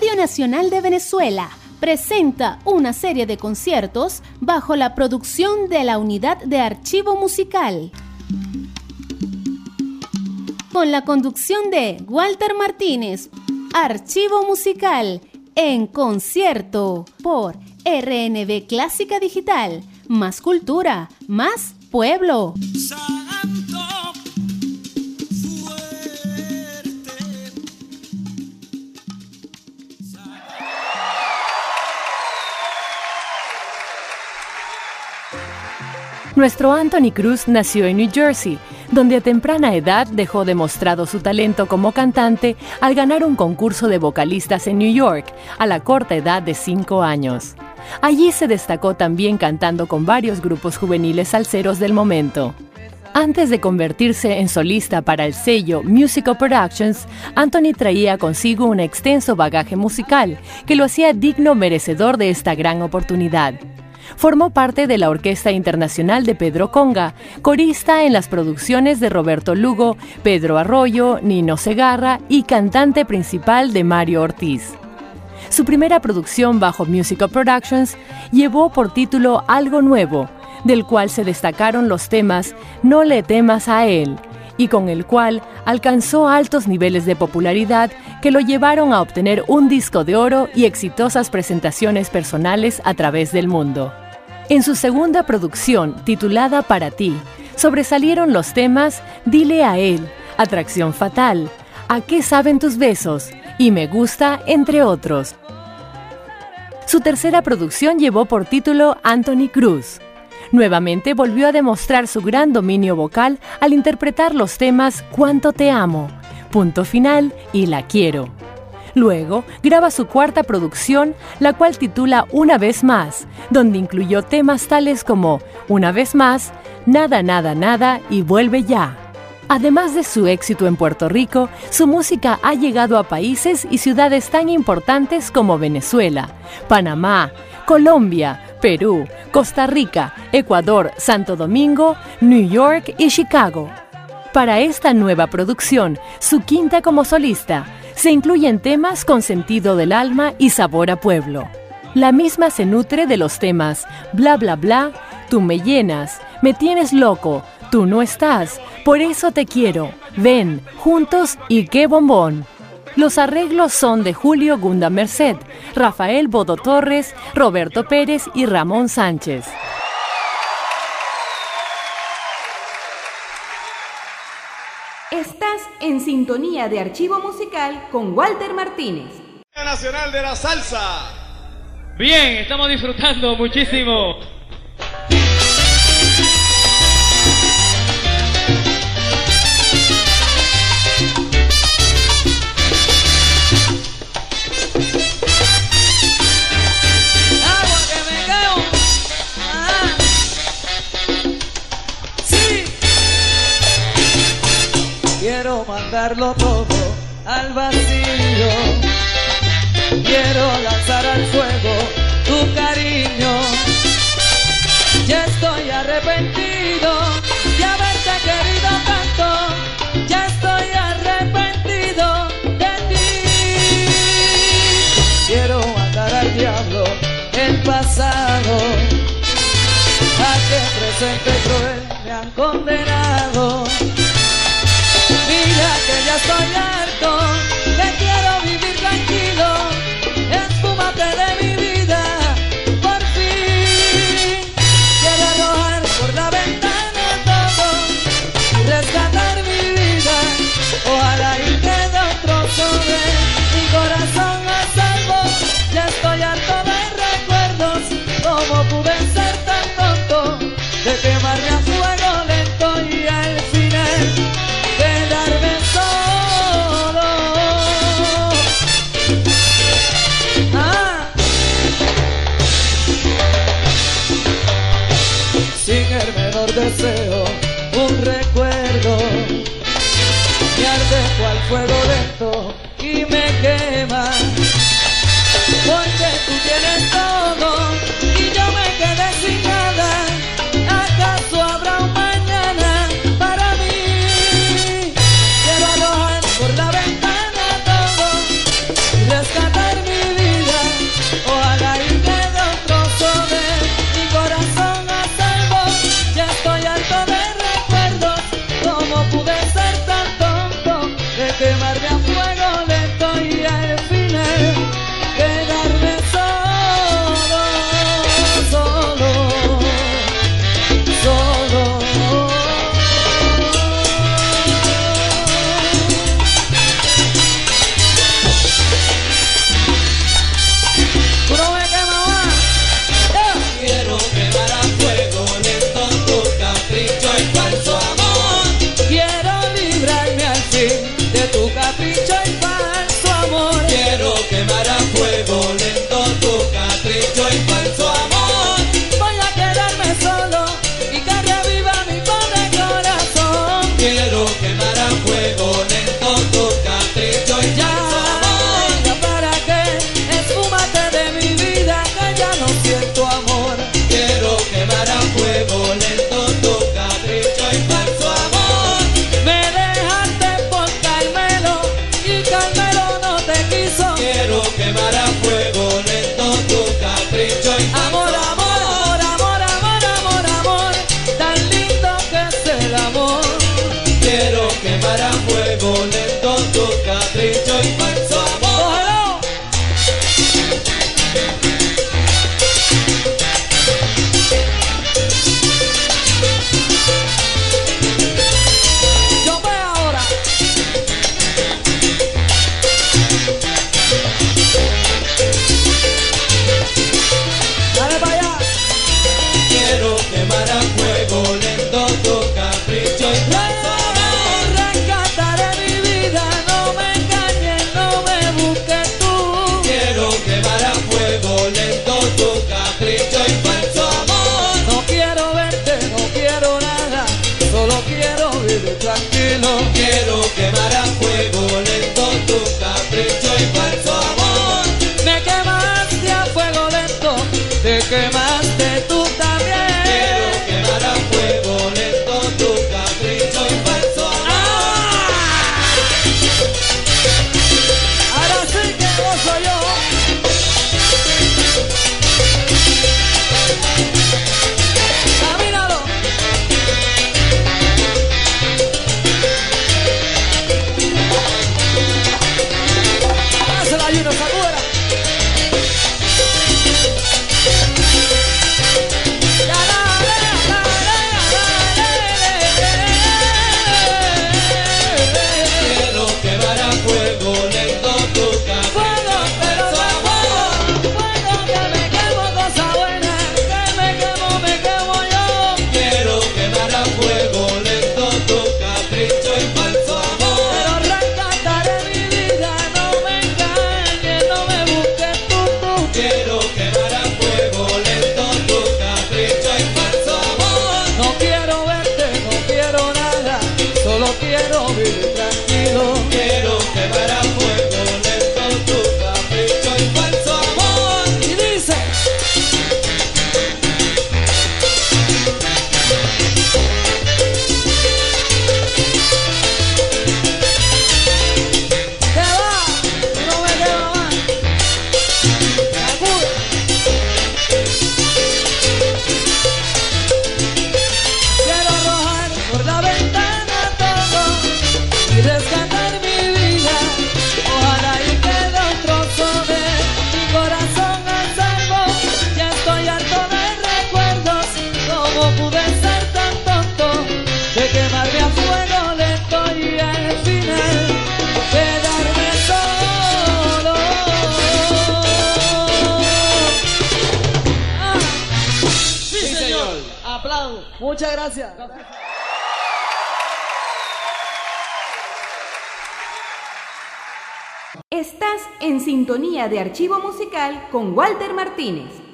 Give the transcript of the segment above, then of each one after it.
Radio Nacional de Venezuela presenta una serie de conciertos bajo la producción de la Unidad de Archivo Musical. Con la conducción de Walter Martínez, Archivo Musical en concierto por RNB Clásica Digital. Más cultura, más pueblo. Nuestro Anthony Cruz nació en New Jersey, donde a temprana edad dejó demostrado su talento como cantante al ganar un concurso de vocalistas en New York a la corta edad de 5 años. Allí se destacó también cantando con varios grupos juveniles salseros del momento. Antes de convertirse en solista para el sello Musical Productions, Anthony traía consigo un extenso bagaje musical que lo hacía digno merecedor de esta gran oportunidad. Formó parte de la Orquesta Internacional de Pedro Conga, corista en las producciones de Roberto Lugo, Pedro Arroyo, Nino Segarra y cantante principal de Mario Ortiz. Su primera producción bajo Musical Productions llevó por título Algo Nuevo, del cual se destacaron los temas No le temas a él, y con el cual alcanzó altos niveles de popularidad que lo llevaron a obtener un disco de oro y exitosas presentaciones personales a través del mundo. En su segunda producción, titulada Para ti, sobresalieron los temas Dile a él, Atracción Fatal, ¿A qué saben tus besos? y Me gusta, entre otros. Su tercera producción llevó por título Anthony Cruz. Nuevamente volvió a demostrar su gran dominio vocal al interpretar los temas Cuánto te amo, Punto final y La quiero. Luego graba su cuarta producción, la cual titula Una vez más, donde incluyó temas tales como Una vez más, Nada, nada, nada y Vuelve ya. Además de su éxito en Puerto Rico, su música ha llegado a países y ciudades tan importantes como Venezuela, Panamá, Colombia, Perú, Costa Rica, Ecuador, Santo Domingo, New York y Chicago. Para esta nueva producción, su quinta como solista, se incluyen temas con sentido del alma y sabor a pueblo. La misma se nutre de los temas Bla bla bla, Tú me llenas, Me tienes loco, Tú no estás, Por eso te quiero, Ven, Juntos y qué bombón. Los arreglos son de Julio Gunda Merced, Rafael Bodo Torres, Roberto Pérez y Ramón Sánchez. Estás en sintonía de archivo musical con Walter Martínez. Nacional de la Salsa. Bien, estamos disfrutando muchísimo todo al vacío. Quiero lanzar al fuego tu cariño. Ya estoy arrepentido de haberte querido tanto. Ya estoy arrepentido de ti. Quiero mandar al diablo el pasado. A que presente cruel me han condenado. quemará fuego lento tu capricho y De Archivo Musical con Walter Martínez.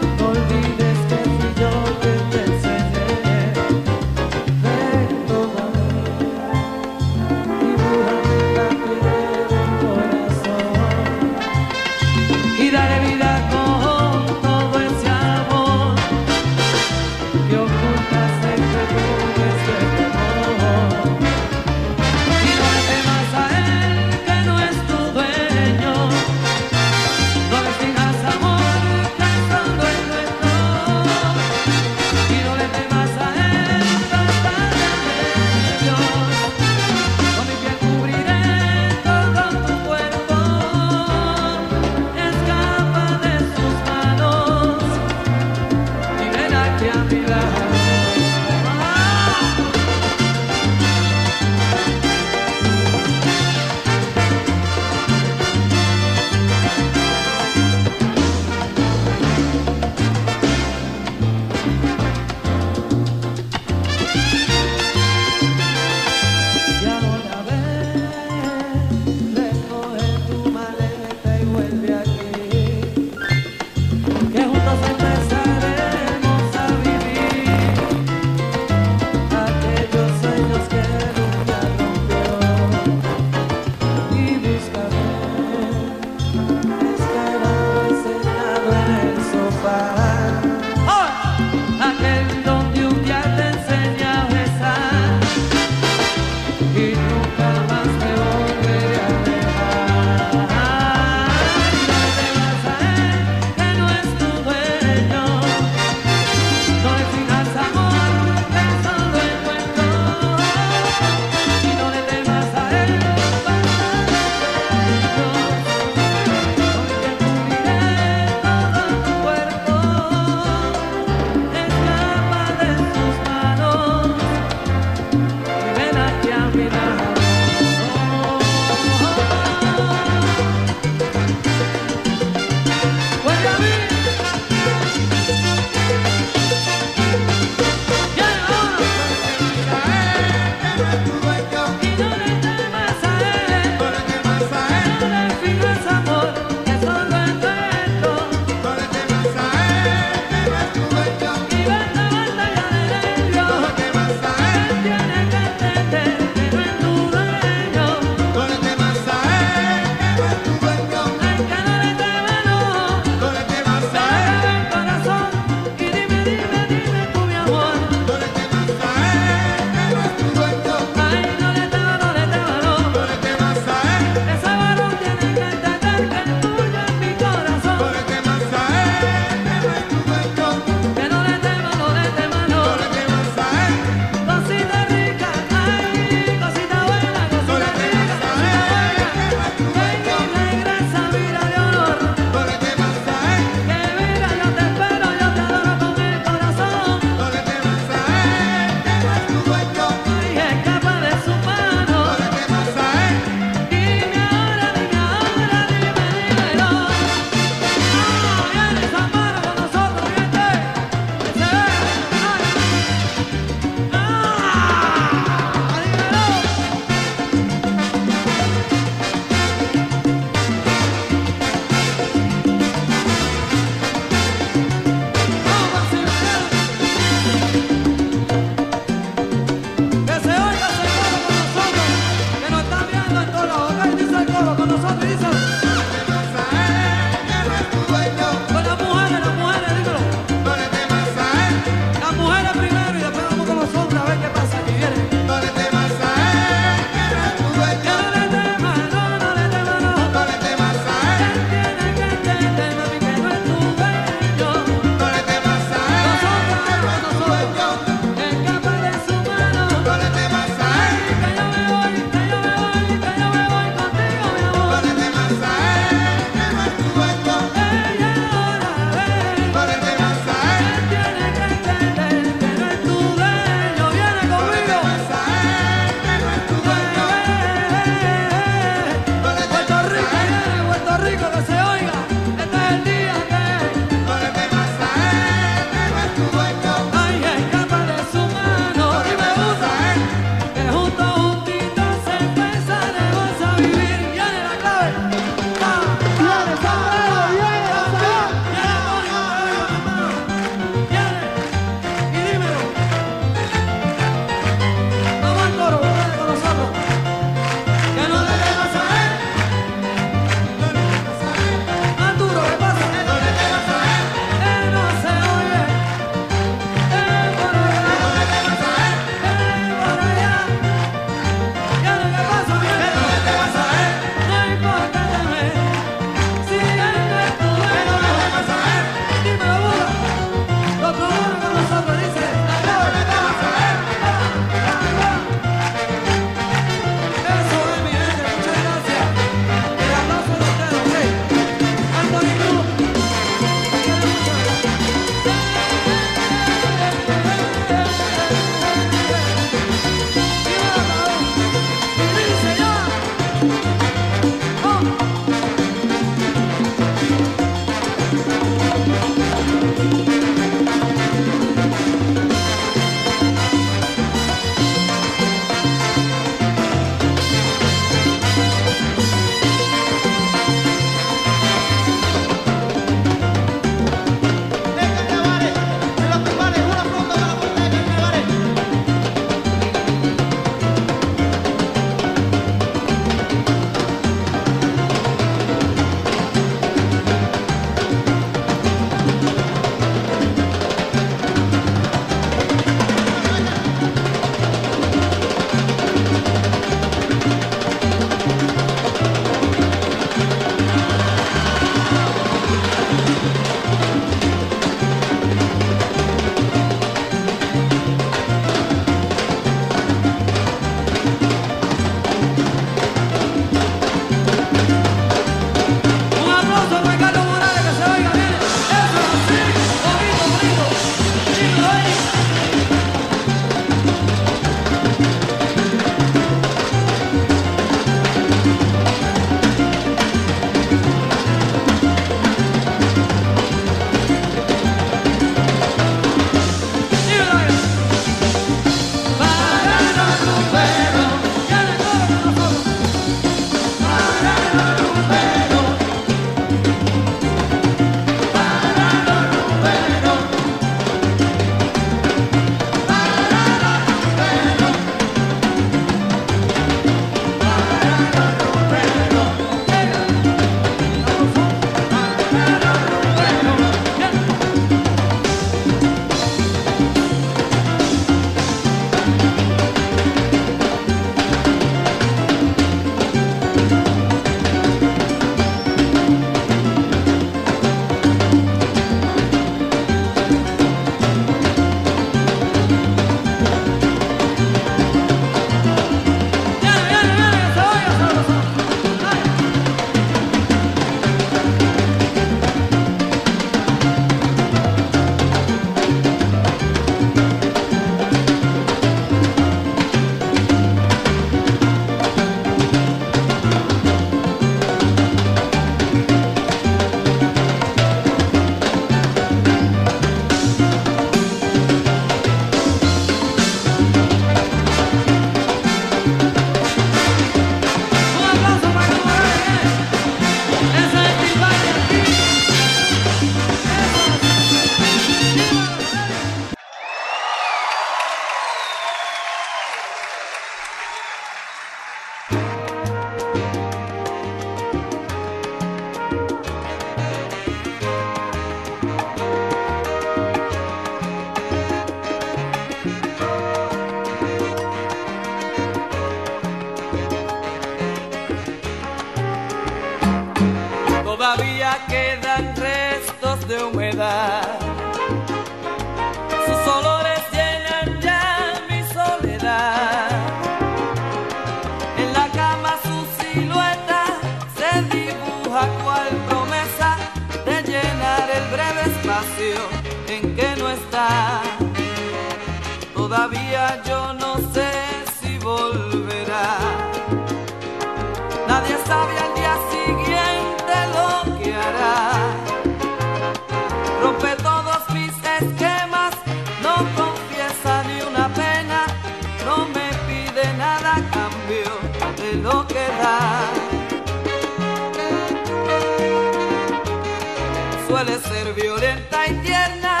violenta y tierna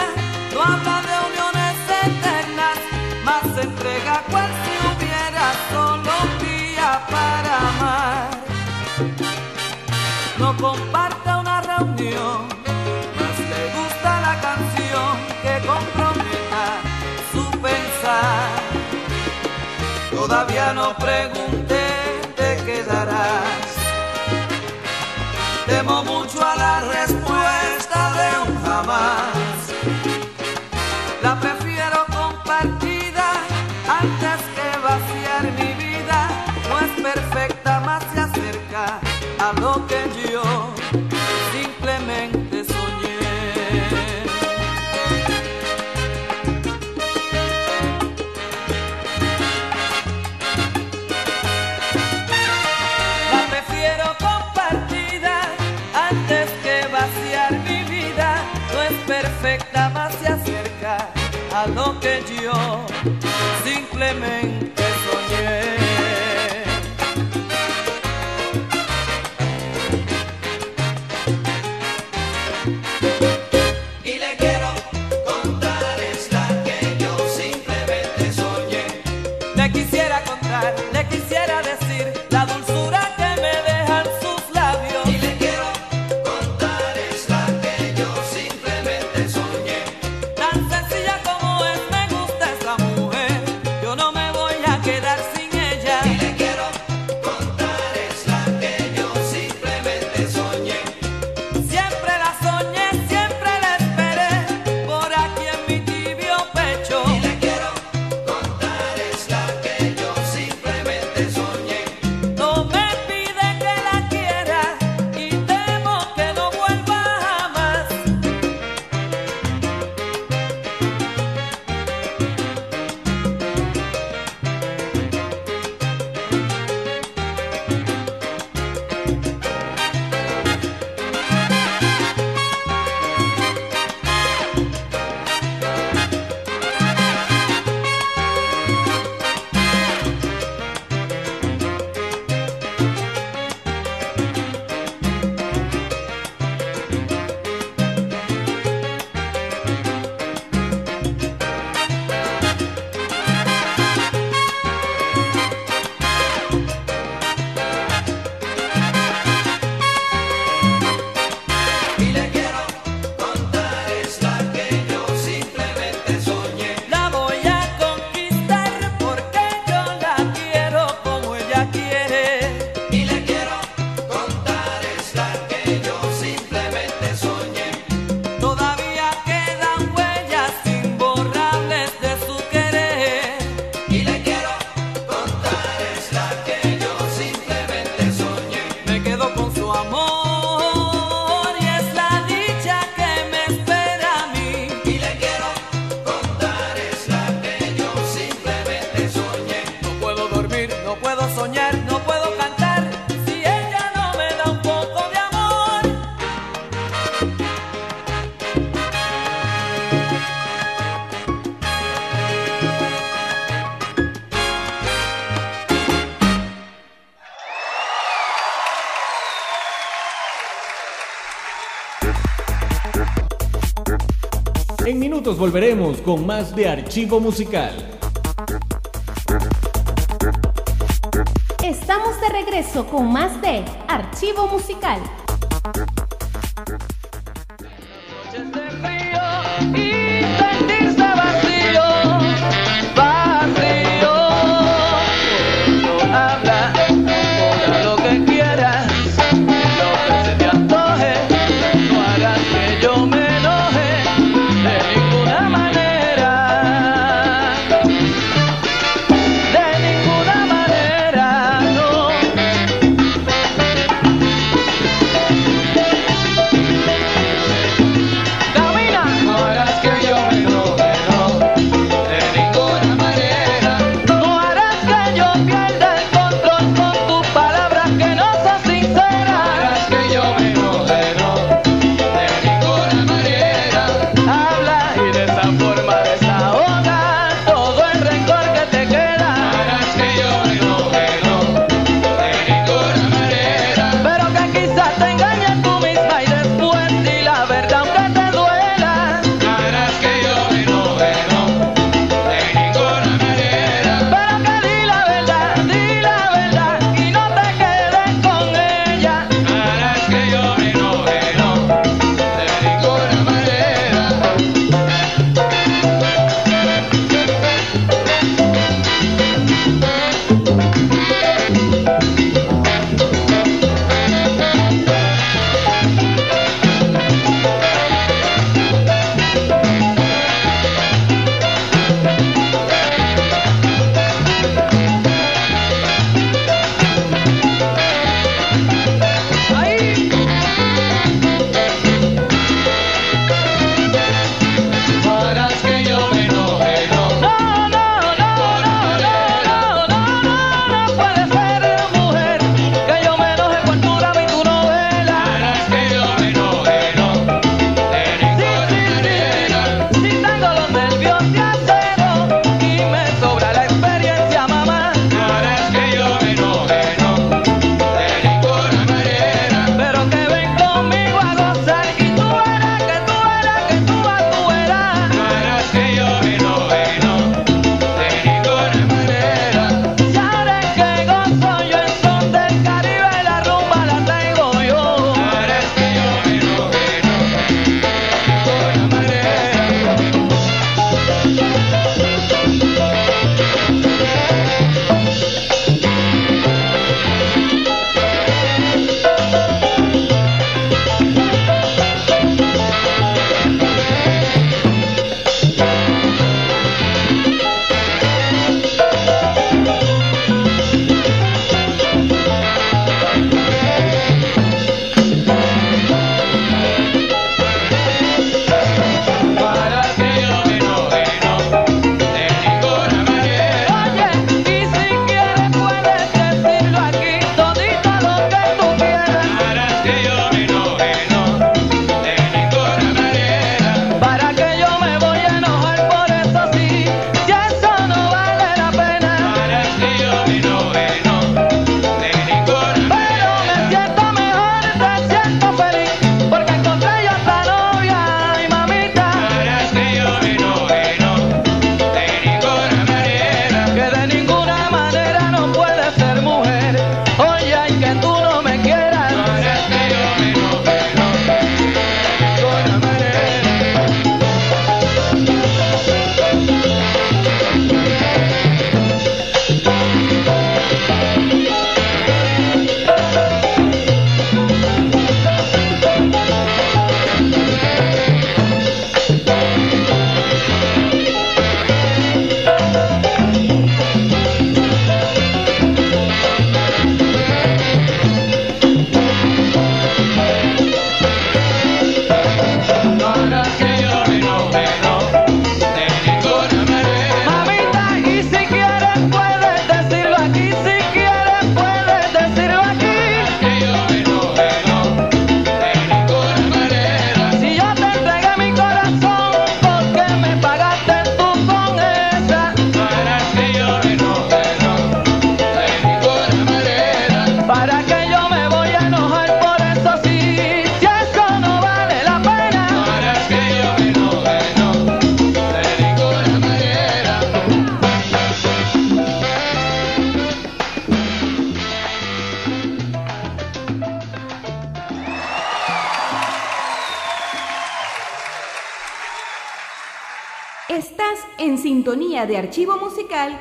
no habla de uniones eternas, más se entrega cual si hubiera solo un día para amar. No comparte una reunión, más le gusta la canción que comprometa su pensar. Todavía no pregunté, te quedarás. Temo mucho a la respuesta. amar. yo simplemente volveremos con más de archivo musical. Estamos de regreso con más de archivo musical.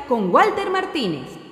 Con Walter Martínez.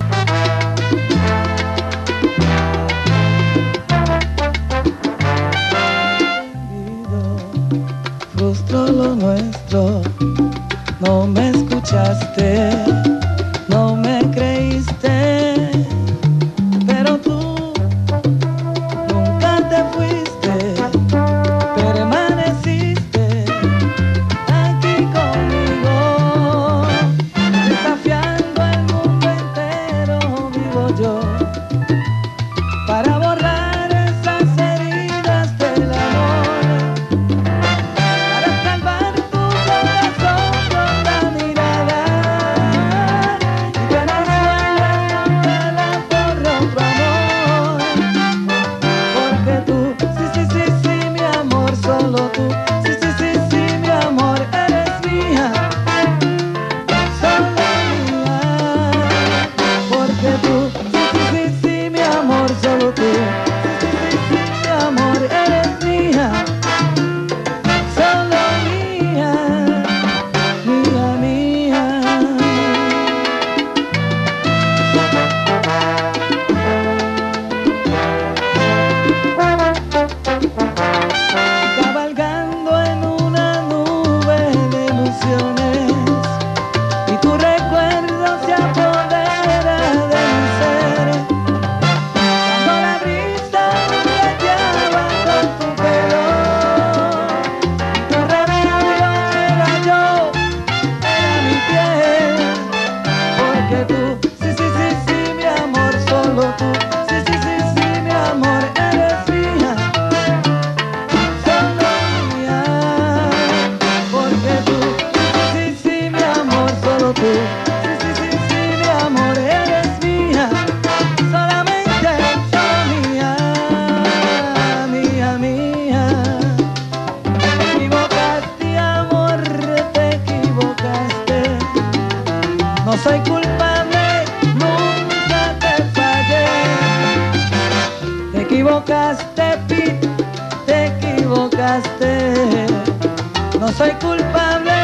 culpable.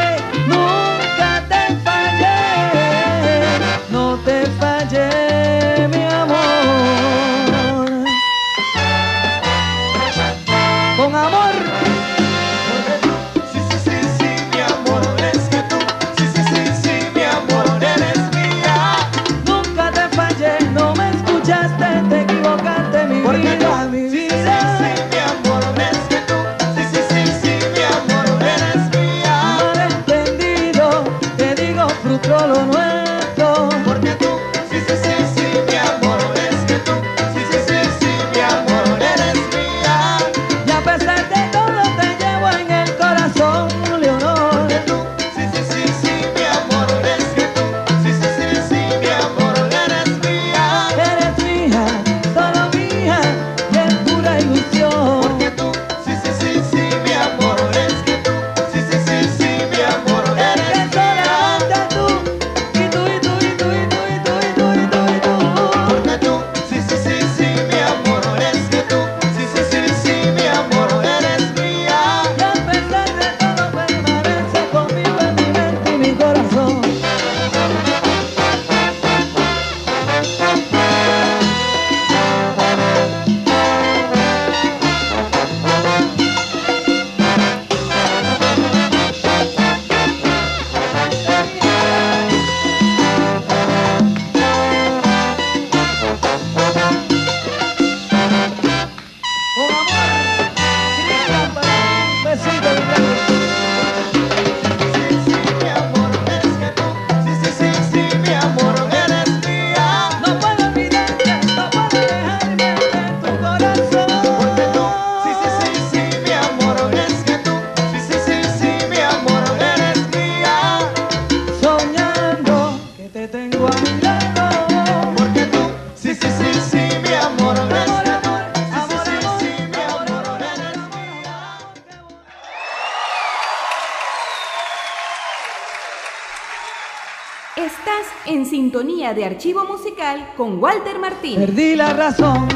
de archivo musical con Walter Martín. Perdí la razón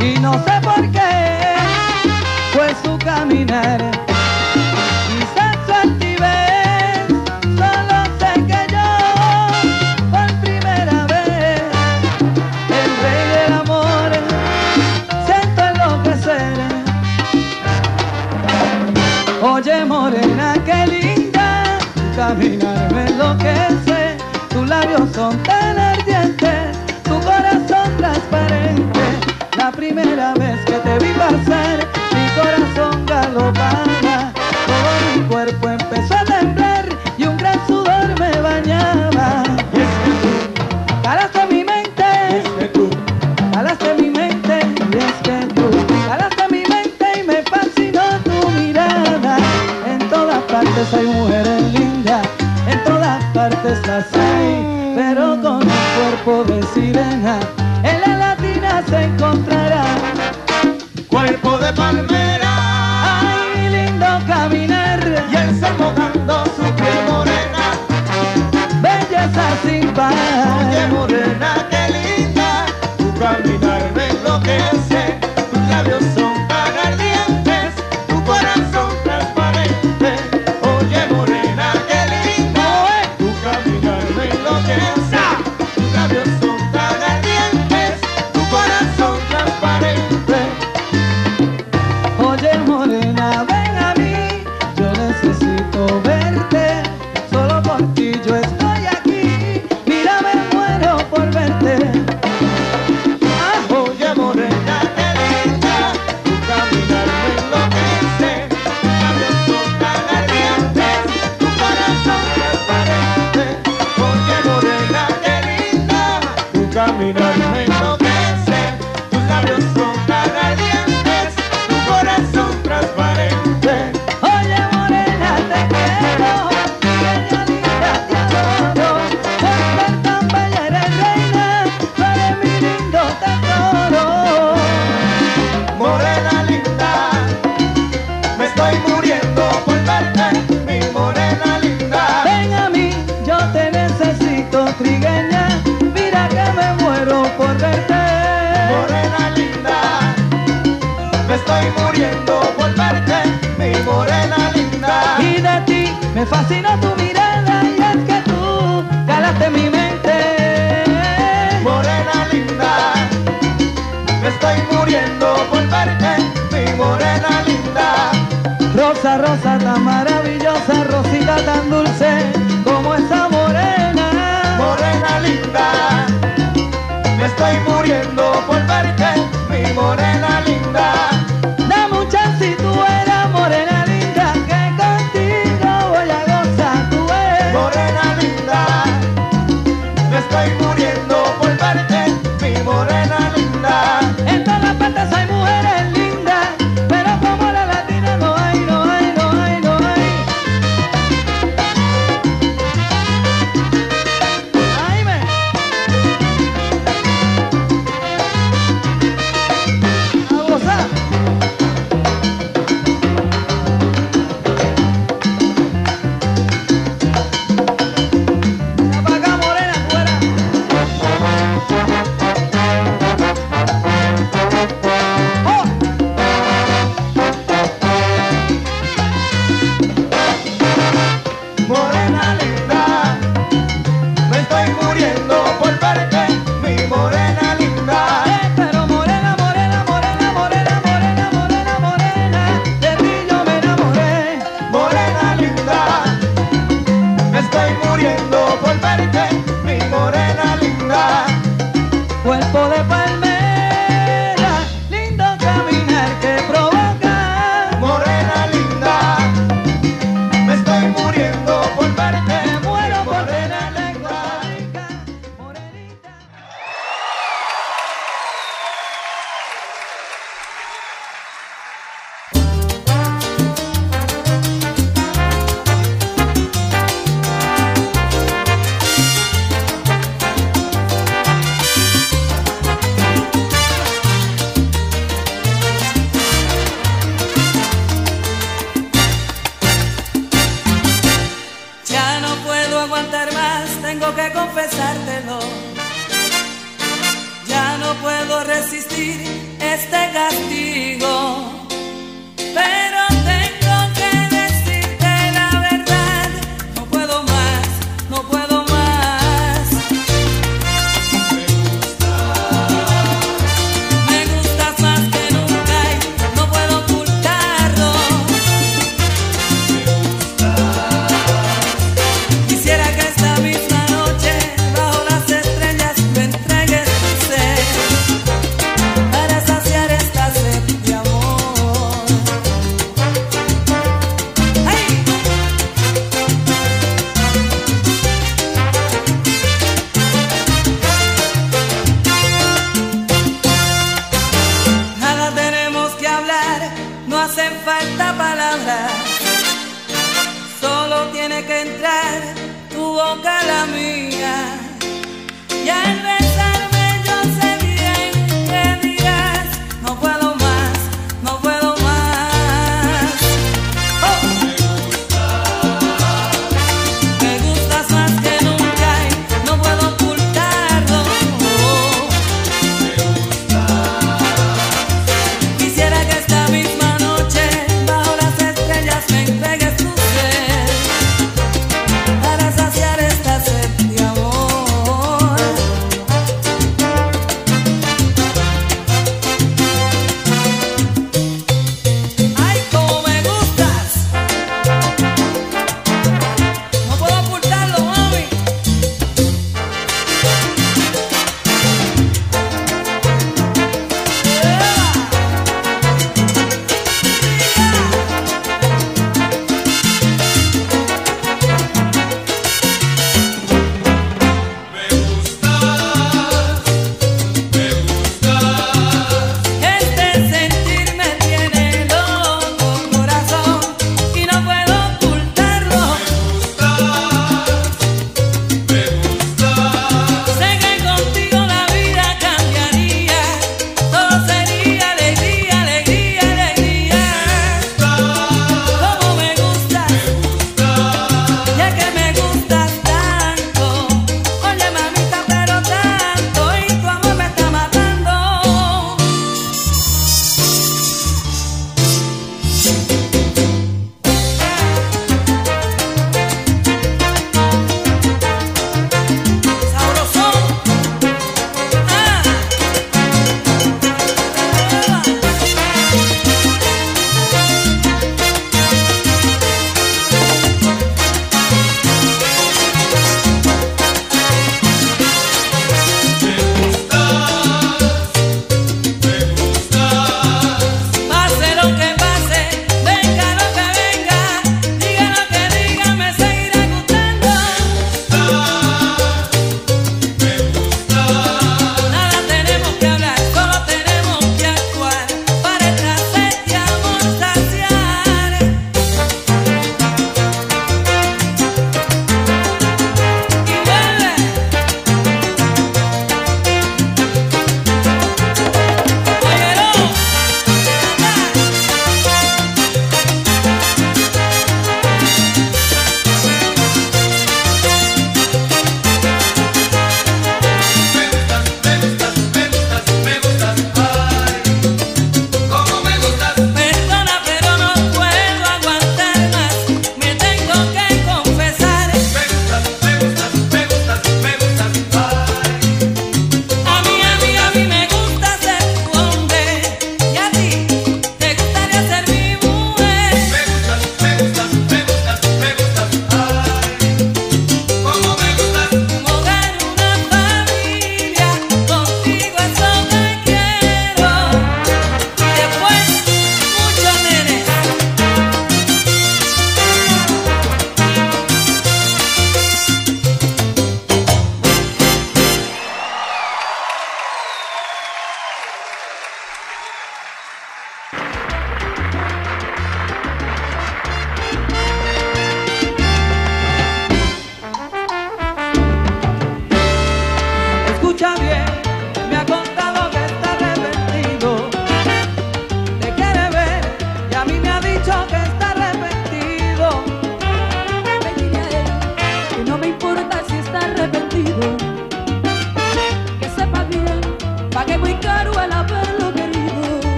y no sé por qué fue su caminar. pasar, mi corazón galopaba, todo mi cuerpo empezó a temblar y un gran sudor me bañaba. Y es que tú calaste mi mente, y es que tú calaste mi mente, y es que tú calaste mi mente y me fascinó tu mirada. En todas partes hay mujeres lindas, en todas partes las hay, pero con un cuerpo de sirena, en la latina se encontraba cuerpo de palmera. Ay, lindo caminar. Y el sol mojando su piel morena. Belleza sin par. Oye, morena, Por volverte mi morena linda. Rosa, rosa tan maravillosa, rosita tan dulce como esa morena. Morena linda, me estoy muriendo por verte, mi morena linda. Dame un chance si tú eres morena linda, que contigo voy a gozar, tú. Morena linda, me estoy muriendo. patas al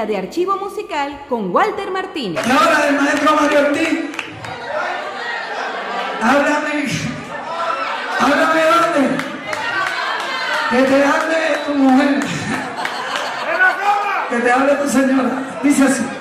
sintonía de archivo musical con Walter Martínez. Y ahora el maestro Mario Ortiz. Háblame. Háblame dónde. Que te hable tu mujer. Que te hable tu señora. Dice así.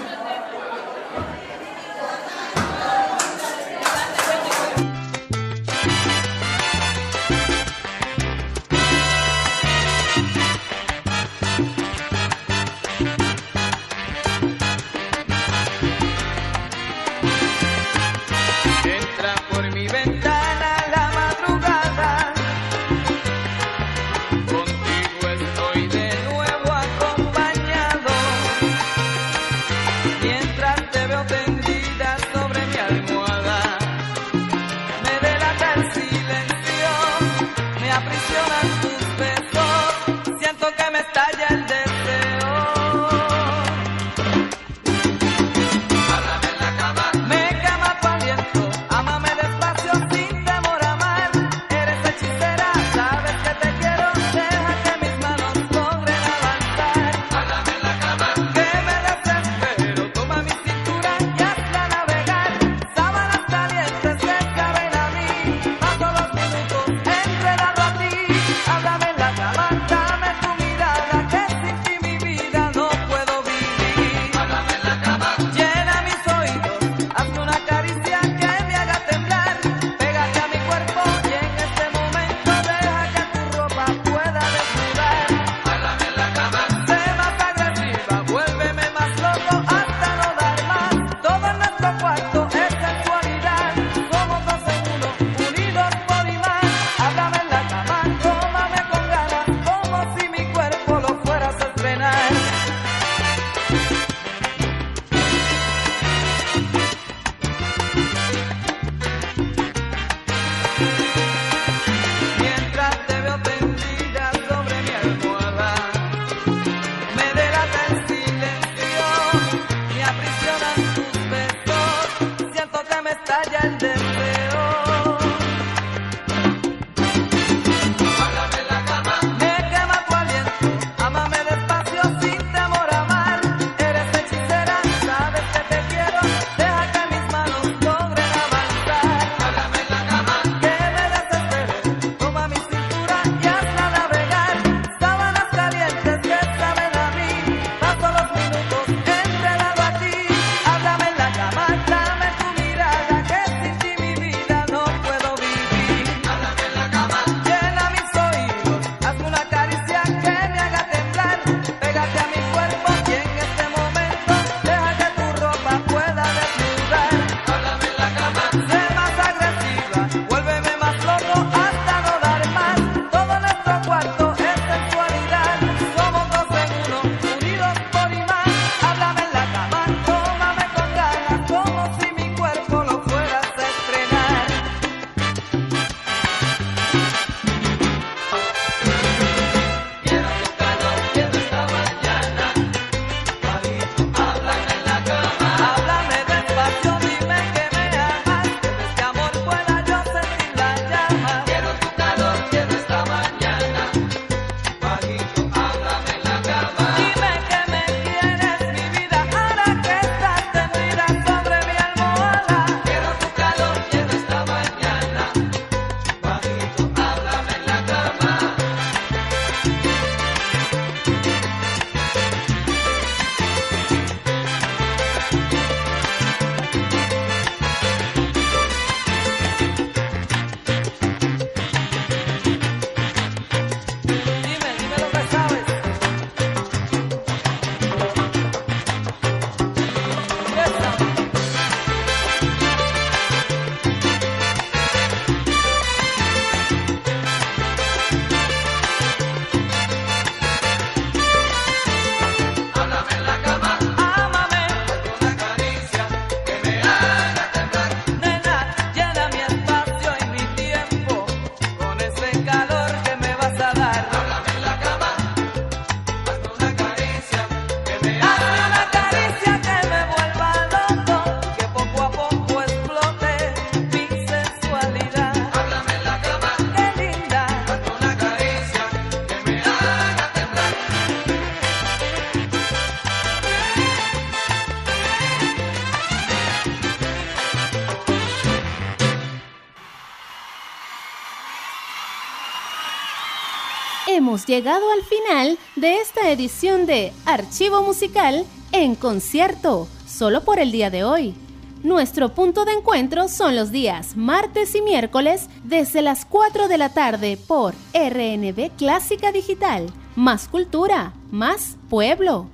Hemos llegado al final de esta edición de Archivo Musical en concierto, solo por el día de hoy. Nuestro punto de encuentro son los días martes y miércoles desde las 4 de la tarde por RNB Clásica Digital. Más cultura, más pueblo.